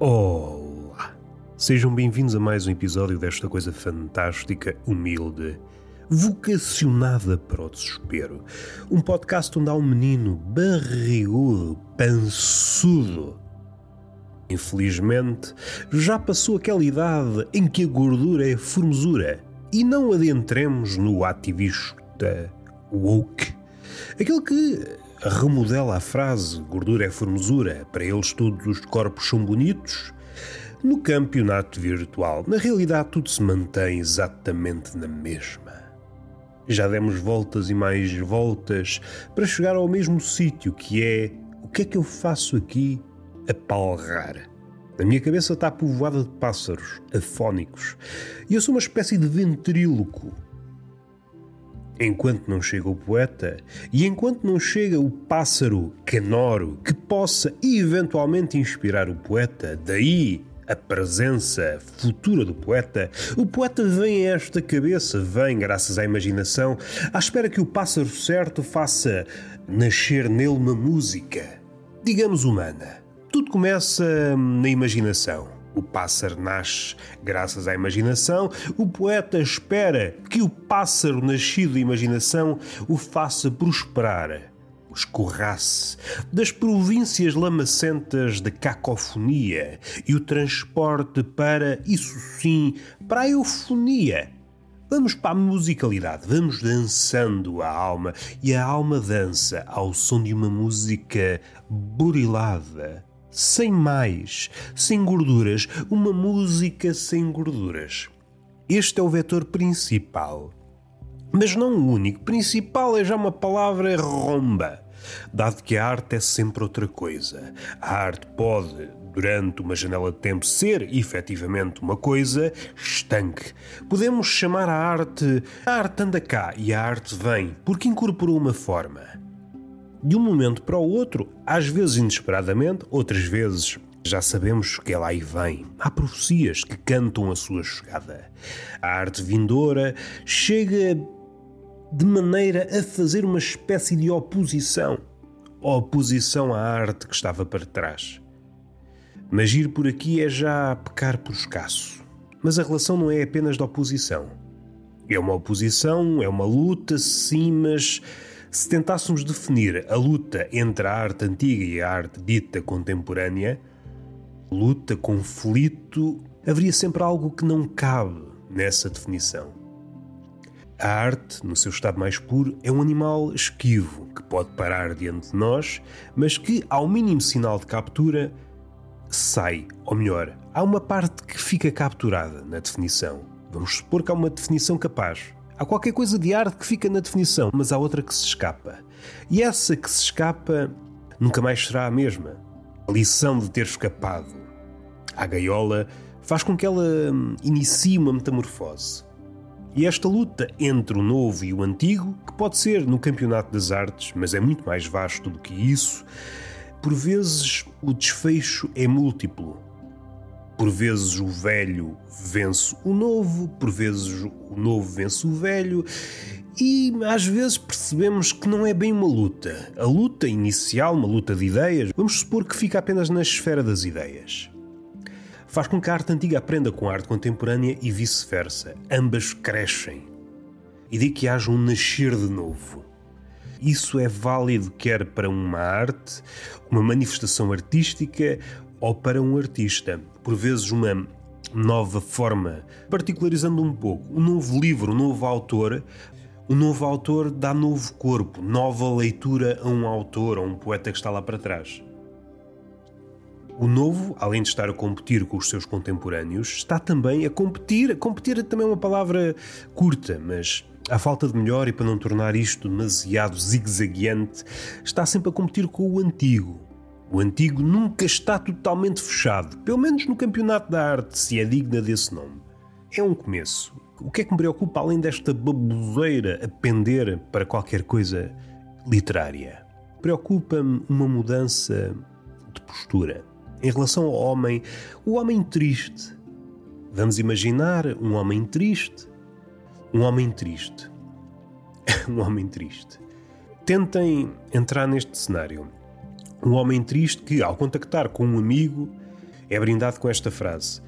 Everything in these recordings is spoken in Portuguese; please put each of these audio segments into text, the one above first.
Olá! Sejam bem-vindos a mais um episódio desta coisa fantástica, humilde, vocacionada para o desespero. Um podcast onde há um menino barrigudo, pançudo. Infelizmente, já passou aquela idade em que a gordura é formosura e não adentremos no ativista woke. Aquele que remodela a frase gordura é formosura, para eles todos os corpos são bonitos. No campeonato virtual, na realidade tudo se mantém exatamente na mesma. Já demos voltas e mais voltas para chegar ao mesmo sítio que é o que é que eu faço aqui a palrar. A minha cabeça está povoada de pássaros afónicos e eu sou uma espécie de ventríloco Enquanto não chega o poeta e enquanto não chega o pássaro canoro que possa eventualmente inspirar o poeta, daí a presença futura do poeta, o poeta vem a esta cabeça, vem, graças à imaginação, à espera que o pássaro certo faça nascer nele uma música, digamos humana. Tudo começa na imaginação. O pássaro nasce graças à imaginação. O poeta espera que o pássaro nascido da imaginação o faça prosperar, o escorrasse das províncias lamacentas de cacofonia e o transporte para, isso sim, para a eufonia. Vamos para a musicalidade, vamos dançando a alma e a alma dança ao som de uma música burilada sem mais, sem gorduras, uma música sem gorduras. Este é o vetor principal. Mas não o único. Principal é já uma palavra romba, dado que a arte é sempre outra coisa. A arte pode, durante uma janela de tempo, ser efetivamente uma coisa estanque. Podemos chamar a arte a arte anda cá e a arte vem, porque incorporou uma forma de um momento para o outro, às vezes inesperadamente, outras vezes já sabemos que ela aí vem. Há profecias que cantam a sua chegada. A arte vindoura chega de maneira a fazer uma espécie de oposição. Oposição à arte que estava para trás. Mas ir por aqui é já pecar por escasso. Mas a relação não é apenas de oposição. É uma oposição, é uma luta, sim, mas se tentássemos definir a luta entre a arte antiga e a arte dita contemporânea, luta, conflito, haveria sempre algo que não cabe nessa definição. A arte, no seu estado mais puro, é um animal esquivo que pode parar diante de nós, mas que, ao mínimo sinal de captura, sai. Ou melhor, há uma parte que fica capturada na definição. Vamos supor que há uma definição capaz. Há qualquer coisa de arte que fica na definição, mas há outra que se escapa. E essa que se escapa nunca mais será a mesma. A lição de ter escapado à gaiola faz com que ela hum, inicie uma metamorfose. E esta luta entre o novo e o antigo, que pode ser no campeonato das artes, mas é muito mais vasto do que isso, por vezes o desfecho é múltiplo. Por vezes o velho vence o novo, por vezes o novo vence o velho, e às vezes percebemos que não é bem uma luta. A luta inicial, uma luta de ideias, vamos supor que fica apenas na esfera das ideias. Faz com que a arte antiga aprenda com a arte contemporânea e vice-versa. Ambas crescem. E de que haja um nascer de novo. Isso é válido quer para uma arte, uma manifestação artística ou para um artista. Por vezes, uma nova forma, particularizando um pouco. Um novo livro, um novo autor. O novo autor dá novo corpo, nova leitura a um autor, a um poeta que está lá para trás. O novo, além de estar a competir com os seus contemporâneos, está também a competir. A competir é também uma palavra curta, mas à falta de melhor e para não tornar isto demasiado zigue-zagueante, está sempre a competir com o antigo, o antigo nunca está totalmente fechado, pelo menos no campeonato da arte, se é digna desse nome. É um começo. O que é que me preocupa além desta baboseira a pender para qualquer coisa literária? Preocupa-me uma mudança de postura. Em relação ao homem, o homem triste. Vamos imaginar um homem triste. Um homem triste. um homem triste. Tentem entrar neste cenário um homem triste que, ao contactar com um amigo, é brindado com esta frase: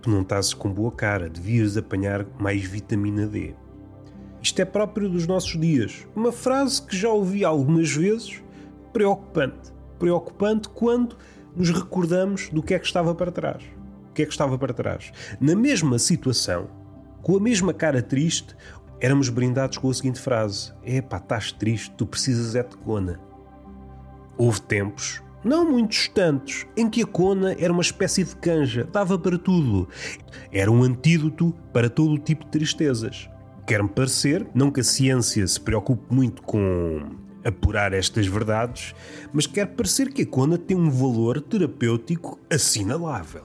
Tu não estás com boa cara, devias apanhar mais vitamina D. Isto é próprio dos nossos dias. Uma frase que já ouvi algumas vezes, preocupante. Preocupante quando nos recordamos do que é que estava para trás. O que é que estava para trás? Na mesma situação, com a mesma cara triste, éramos brindados com a seguinte frase: Epá, estás triste, tu precisas é de cona. Houve tempos, não muito distantes, em que a cona era uma espécie de canja, dava para tudo. Era um antídoto para todo o tipo de tristezas. Quer-me parecer, não que a ciência se preocupe muito com apurar estas verdades, mas quer parecer que a cona tem um valor terapêutico assinalável.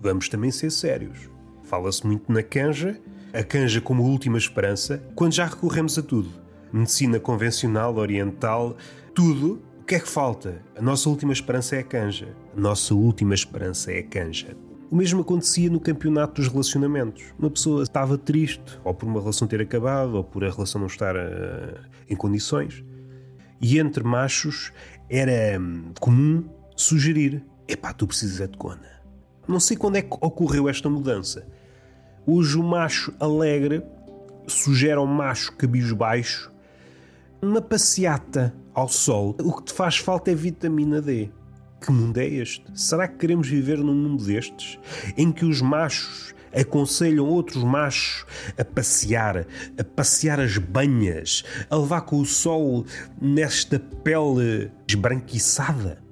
Vamos também ser sérios. Fala-se muito na canja, a canja como última esperança, quando já recorremos a tudo. Medicina convencional, oriental, tudo. Que é que falta? A nossa última esperança é a canja. A nossa última esperança é a canja. O mesmo acontecia no campeonato dos relacionamentos. Uma pessoa estava triste, ou por uma relação ter acabado, ou por a relação não estar uh, em condições. E entre machos era hum, comum sugerir: epá, tu precisas é de cona. Não sei quando é que ocorreu esta mudança. Hoje o macho alegre sugere ao macho cabisbaixo uma passeata ao sol. O que te faz falta é vitamina D. Que mundo é este? Será que queremos viver num mundo destes? Em que os machos aconselham outros machos a passear, a passear as banhas, a levar com o sol nesta pele esbranquiçada?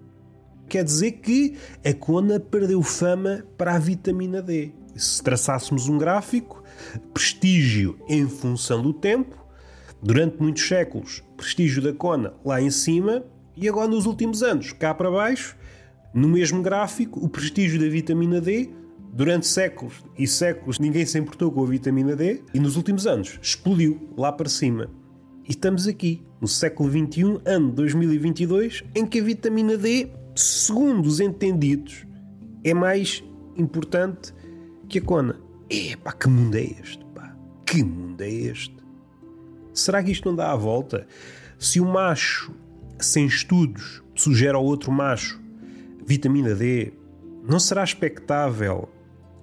Quer dizer que a cona perdeu fama para a vitamina D. Se traçássemos um gráfico, prestígio em função do tempo, durante muitos séculos, prestígio da cona lá em cima, e agora nos últimos anos, cá para baixo, no mesmo gráfico, o prestígio da vitamina D durante séculos e séculos ninguém se importou com a vitamina D e nos últimos anos explodiu lá para cima. E estamos aqui, no século XXI, ano 2022, em que a vitamina D segundo os entendidos, é mais importante que a cona. Epá, que mundo é este? Pá? Que mundo é este? Será que isto não dá a volta? Se o macho, sem estudos, sugere ao outro macho vitamina D, não será expectável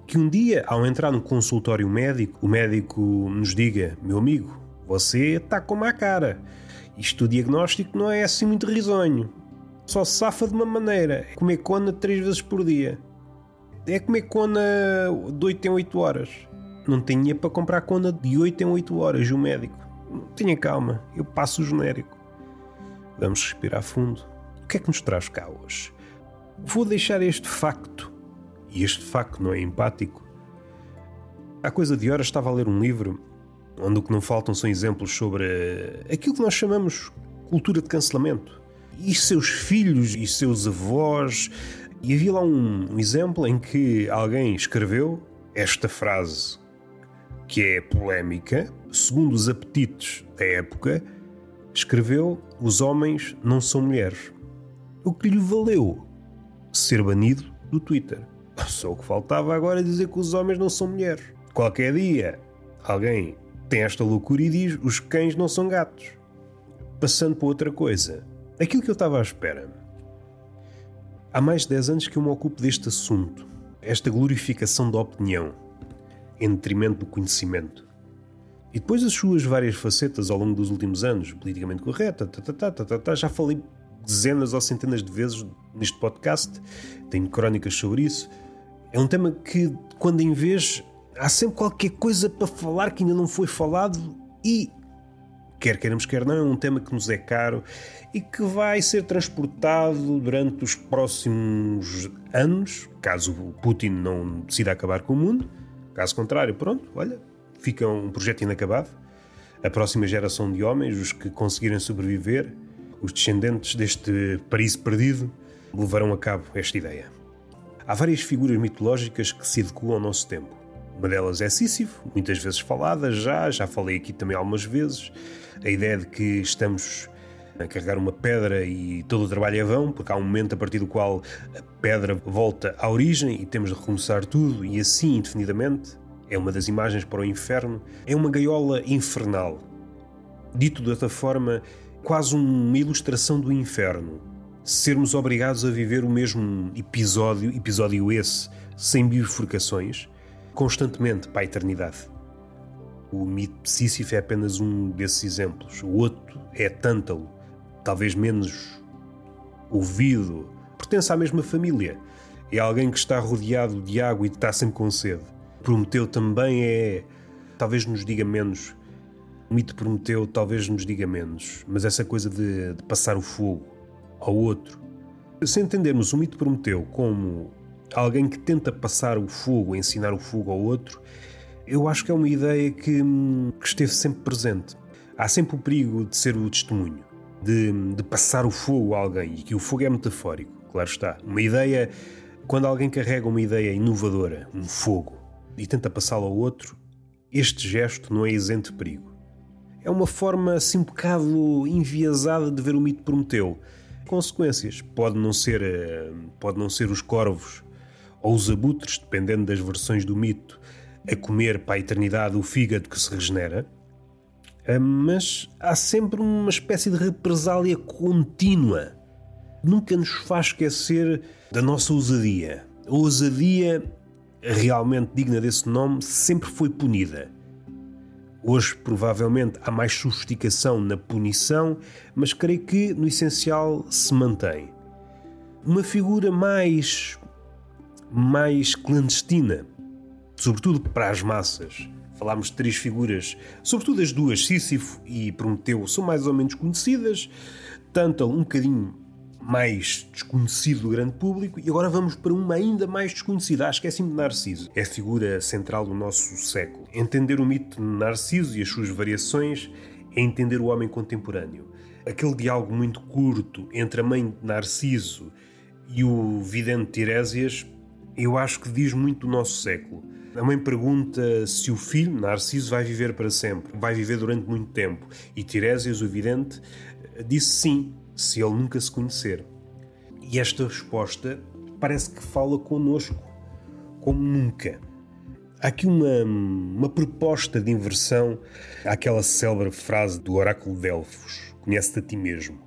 que um dia, ao entrar no consultório médico, o médico nos diga: Meu amigo, você está com má cara. Isto o diagnóstico não é assim muito risonho. Só se safa de uma maneira: é comer cona três vezes por dia. É comer cona de 8 em 8 horas. Não tinha para comprar cona de 8 em 8 horas, o médico. Tenha calma, eu passo o genérico. Vamos respirar fundo. O que é que nos traz cá hoje? Vou deixar este facto, e este facto não é empático. Há coisa de horas estava a ler um livro onde o que não faltam são exemplos sobre aquilo que nós chamamos cultura de cancelamento e seus filhos e seus avós. E havia lá um, um exemplo em que alguém escreveu esta frase que é polémica, segundo os apetites da época, escreveu: Os homens não são mulheres. O que lhe valeu ser banido do Twitter. Só o que faltava agora é dizer que os homens não são mulheres. Qualquer dia alguém tem esta loucura e diz: Os cães não são gatos. Passando para outra coisa, aquilo que eu estava à espera. Há mais de 10 anos que eu me ocupo deste assunto, esta glorificação da opinião, em detrimento do conhecimento. E depois as suas várias facetas ao longo dos últimos anos, politicamente correta, tá, tá, tá, tá, tá, já falei dezenas ou centenas de vezes neste podcast, tenho crónicas sobre isso. É um tema que, quando em vez, há sempre qualquer coisa para falar que ainda não foi falado e quer queiramos, quer não, é um tema que nos é caro e que vai ser transportado durante os próximos anos, caso o Putin não decida acabar com o mundo. Caso contrário, pronto, olha, fica um projeto inacabado. A próxima geração de homens, os que conseguirem sobreviver, os descendentes deste Paris perdido, levarão a cabo esta ideia. Há várias figuras mitológicas que se adequam ao nosso tempo. Uma delas é Sísifo, muitas vezes falada já, já falei aqui também algumas vezes. A ideia de que estamos a carregar uma pedra e todo o trabalho é vão, porque há um momento a partir do qual a pedra volta à origem e temos de recomeçar tudo e assim indefinidamente. É uma das imagens para o inferno. É uma gaiola infernal. Dito de outra forma, quase uma ilustração do inferno. sermos obrigados a viver o mesmo episódio, episódio esse, sem bifurcações, constantemente para a eternidade. O mito de Sísifo é apenas um desses exemplos. O outro é Tântalo, talvez menos ouvido, pertence à mesma família. É alguém que está rodeado de água e está sempre com sede. Prometeu também é. Talvez nos diga menos. O mito Prometeu talvez nos diga menos. Mas essa coisa de, de passar o fogo ao outro. Se entendermos o mito Prometeu como alguém que tenta passar o fogo, ensinar o fogo ao outro, eu acho que é uma ideia que, que esteve sempre presente. Há sempre o perigo de ser o testemunho, de, de passar o fogo a alguém, e que o fogo é metafórico, claro está. Uma ideia, quando alguém carrega uma ideia inovadora, um fogo, e tenta passá-lo ao outro, este gesto não é isento de perigo. É uma forma assim um bocado enviesada de ver o mito Prometeu. Consequências. Pode não ser, eh, pode não ser os corvos ou os abutres, dependendo das versões do mito, a comer para a eternidade o fígado que se regenera, mas há sempre uma espécie de represália contínua. Nunca nos faz esquecer da nossa ousadia. A ousadia, realmente digna desse nome, sempre foi punida. Hoje, provavelmente, há mais sofisticação na punição, mas creio que, no essencial, se mantém. Uma figura mais. mais clandestina sobretudo para as massas. Falámos de três figuras, sobretudo as duas, Sísifo e Prometeu, são mais ou menos conhecidas, Tântalo um bocadinho mais desconhecido do grande público, e agora vamos para uma ainda mais desconhecida, é assim de Narciso. É a figura central do nosso século. Entender o mito de Narciso e as suas variações é entender o homem contemporâneo. Aquele diálogo muito curto entre a mãe de Narciso e o vidente Tiresias, eu acho que diz muito do nosso século a mãe pergunta se o filho, Narciso, vai viver para sempre, vai viver durante muito tempo. E Tiresias, o vidente, disse sim, se ele nunca se conhecer. E esta resposta parece que fala connosco, como nunca. Há aqui uma, uma proposta de inversão àquela célebre frase do oráculo de Delfos: Conhece-te a ti mesmo.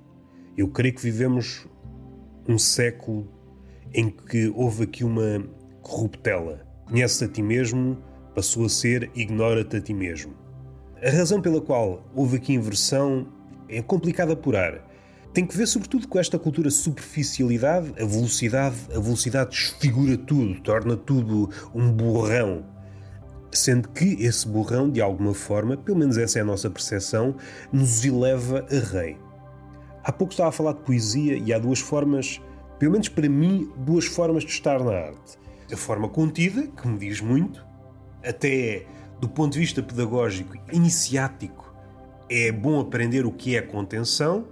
Eu creio que vivemos um século em que houve aqui uma corruptela Conhece-te a ti mesmo passou a ser ignora-te a ti mesmo. A razão pela qual houve aqui inversão é complicada apurar. Tem que ver sobretudo com esta cultura superficialidade, a velocidade, a velocidade desfigura tudo, torna tudo um borrão. Sendo que esse borrão, de alguma forma, pelo menos essa é a nossa percepção, nos eleva a rei. Há pouco estava a falar de poesia e há duas formas, pelo menos para mim, duas formas de estar na arte a forma contida, que me diz muito, até do ponto de vista pedagógico iniciático, é bom aprender o que é contenção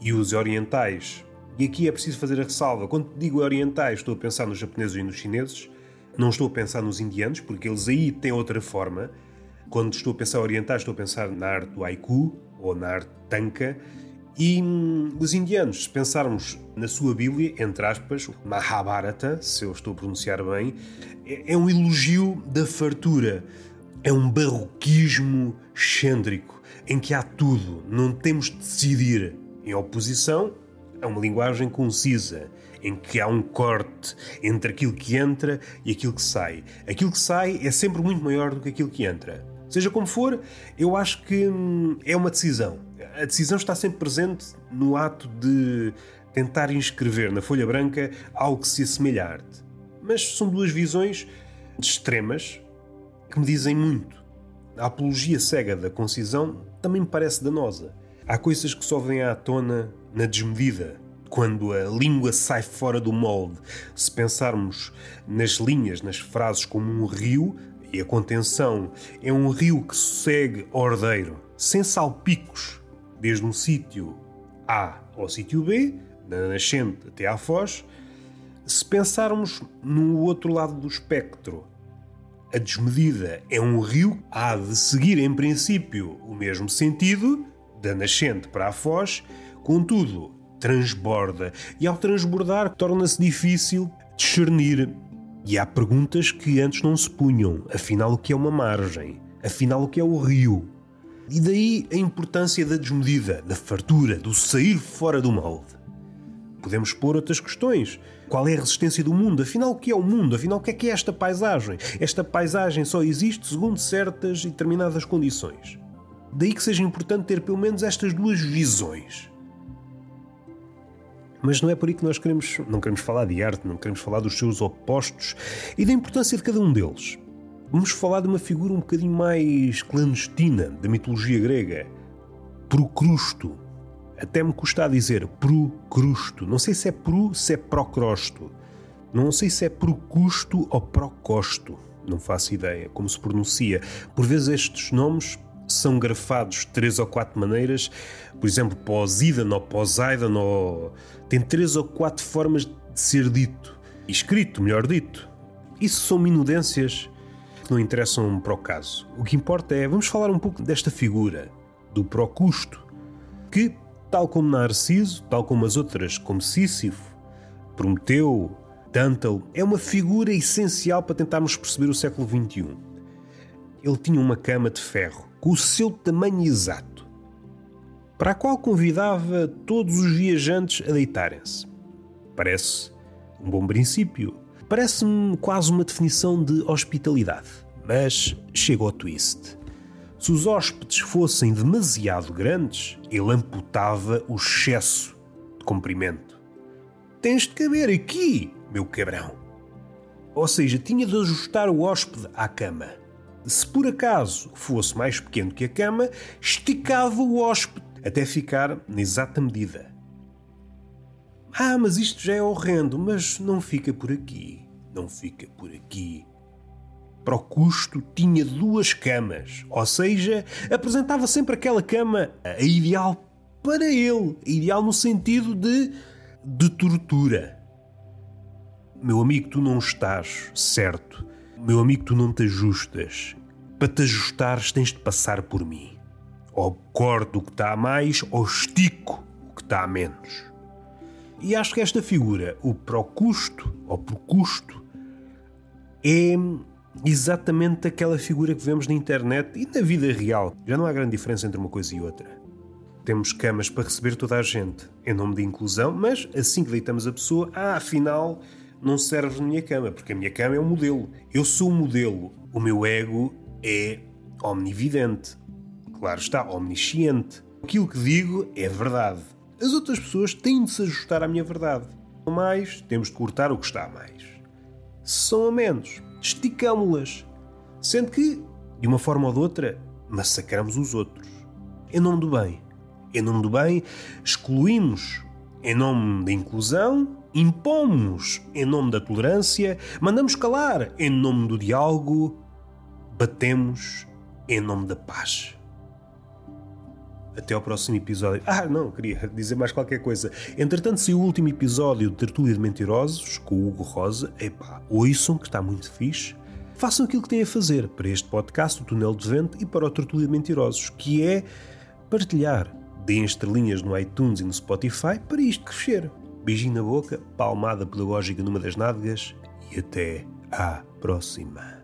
e os orientais. E aqui é preciso fazer a ressalva. Quando digo orientais, estou a pensar nos japoneses e nos chineses, não estou a pensar nos indianos, porque eles aí têm outra forma. Quando estou a pensar orientais, estou a pensar na arte do haiku ou na arte tanka e hum, os indianos, se pensarmos na sua Bíblia, entre aspas, Mahabharata, se eu estou a pronunciar bem, é, é um elogio da fartura. É um barroquismo excêntrico, em que há tudo, não temos de decidir. Em oposição a uma linguagem concisa, em que há um corte entre aquilo que entra e aquilo que sai. Aquilo que sai é sempre muito maior do que aquilo que entra. Seja como for, eu acho que hum, é uma decisão a decisão está sempre presente no ato de tentar inscrever na folha branca algo que se assemelha à arte. Mas são duas visões extremas que me dizem muito. A apologia cega da concisão também me parece danosa. Há coisas que só vêm à tona na desmedida, quando a língua sai fora do molde. Se pensarmos nas linhas, nas frases como um rio, e a contenção é um rio que segue ordeiro, sem salpicos, desde um sítio A ao sítio B, da nascente até à foz, se pensarmos no outro lado do espectro, a desmedida é um rio, há de seguir em princípio o mesmo sentido, da nascente para a foz, contudo, transborda e ao transbordar torna-se difícil discernir. E há perguntas que antes não se punham, afinal o que é uma margem? Afinal o que é o rio? E daí a importância da desmedida, da fartura, do sair fora do molde. podemos pôr outras questões. Qual é a resistência do mundo? Afinal, o que é o mundo? Afinal, o que é que é esta paisagem? Esta paisagem só existe segundo certas e determinadas condições. Daí que seja importante ter pelo menos estas duas visões. Mas não é por aí que nós queremos, não queremos falar de arte, não queremos falar dos seus opostos e da importância de cada um deles. Vamos falar de uma figura um bocadinho mais clandestina da mitologia grega, Procrusto. Até me custa a dizer Procrusto. Não sei se é pro, se é procrosto. Não sei se é procusto ou procosto. Não faço ideia como se pronuncia. Por vezes estes nomes são grafados de três ou quatro maneiras. Por exemplo, Poseidon ou Poseidon ou... tem três ou quatro formas de ser dito. Escrito, melhor dito. Isso são minudências que não interessam para o caso. O que importa é, vamos falar um pouco desta figura, do Procusto, que, tal como Narciso, tal como as outras, como Sísifo, Prometeu, Tântalo, é uma figura essencial para tentarmos perceber o século XXI. Ele tinha uma cama de ferro, com o seu tamanho exato, para a qual convidava todos os viajantes a deitarem-se. Parece um bom princípio. Parece-me quase uma definição de hospitalidade. Mas chega ao twist. Se os hóspedes fossem demasiado grandes, ele amputava o excesso de comprimento. Tens de caber aqui, meu cabrão. Ou seja, tinha de ajustar o hóspede à cama. Se por acaso fosse mais pequeno que a cama, esticava o hóspede até ficar na exata medida. Ah, mas isto já é horrendo, mas não fica por aqui. Não fica por aqui. Procusto tinha duas camas, ou seja, apresentava sempre aquela cama a ideal para ele, ideal no sentido de de tortura. Meu amigo, tu não estás certo. Meu amigo, tu não te ajustas. Para te ajustares, tens de passar por mim. Ou corto o que está a mais, ou estico o que está a menos. E acho que esta figura, o Procusto, ou Procusto, é exatamente aquela figura que vemos na internet e na vida real. Já não há grande diferença entre uma coisa e outra. Temos camas para receber toda a gente, em nome de inclusão, mas assim que deitamos a pessoa, ah, afinal, não serve na minha cama, porque a minha cama é um modelo. Eu sou o modelo. O meu ego é omnividente. Claro está, omnisciente. Aquilo que digo é verdade. As outras pessoas têm de se ajustar à minha verdade. Mais, temos de cortar o que está a mais. Se são a menos, esticámo-las. Sendo que, de uma forma ou de outra, massacramos os outros. Em nome do bem. Em nome do bem, excluímos em nome da inclusão, impomos em nome da tolerância, mandamos calar em nome do diálogo, batemos em nome da paz. Até ao próximo episódio. Ah, não, queria dizer mais qualquer coisa. Entretanto, se o último episódio de Tertúlia de Mentirosos, com o Hugo Rosa. Epá, ouçam, que está muito fixe. Façam aquilo que têm a fazer para este podcast, o Túnel de Vento, e para o Tertúlia de Mentirosos, que é partilhar. Deem estrelinhas no iTunes e no Spotify para isto crescer. Beijinho na boca, palmada pedagógica numa das nádegas e até à próxima.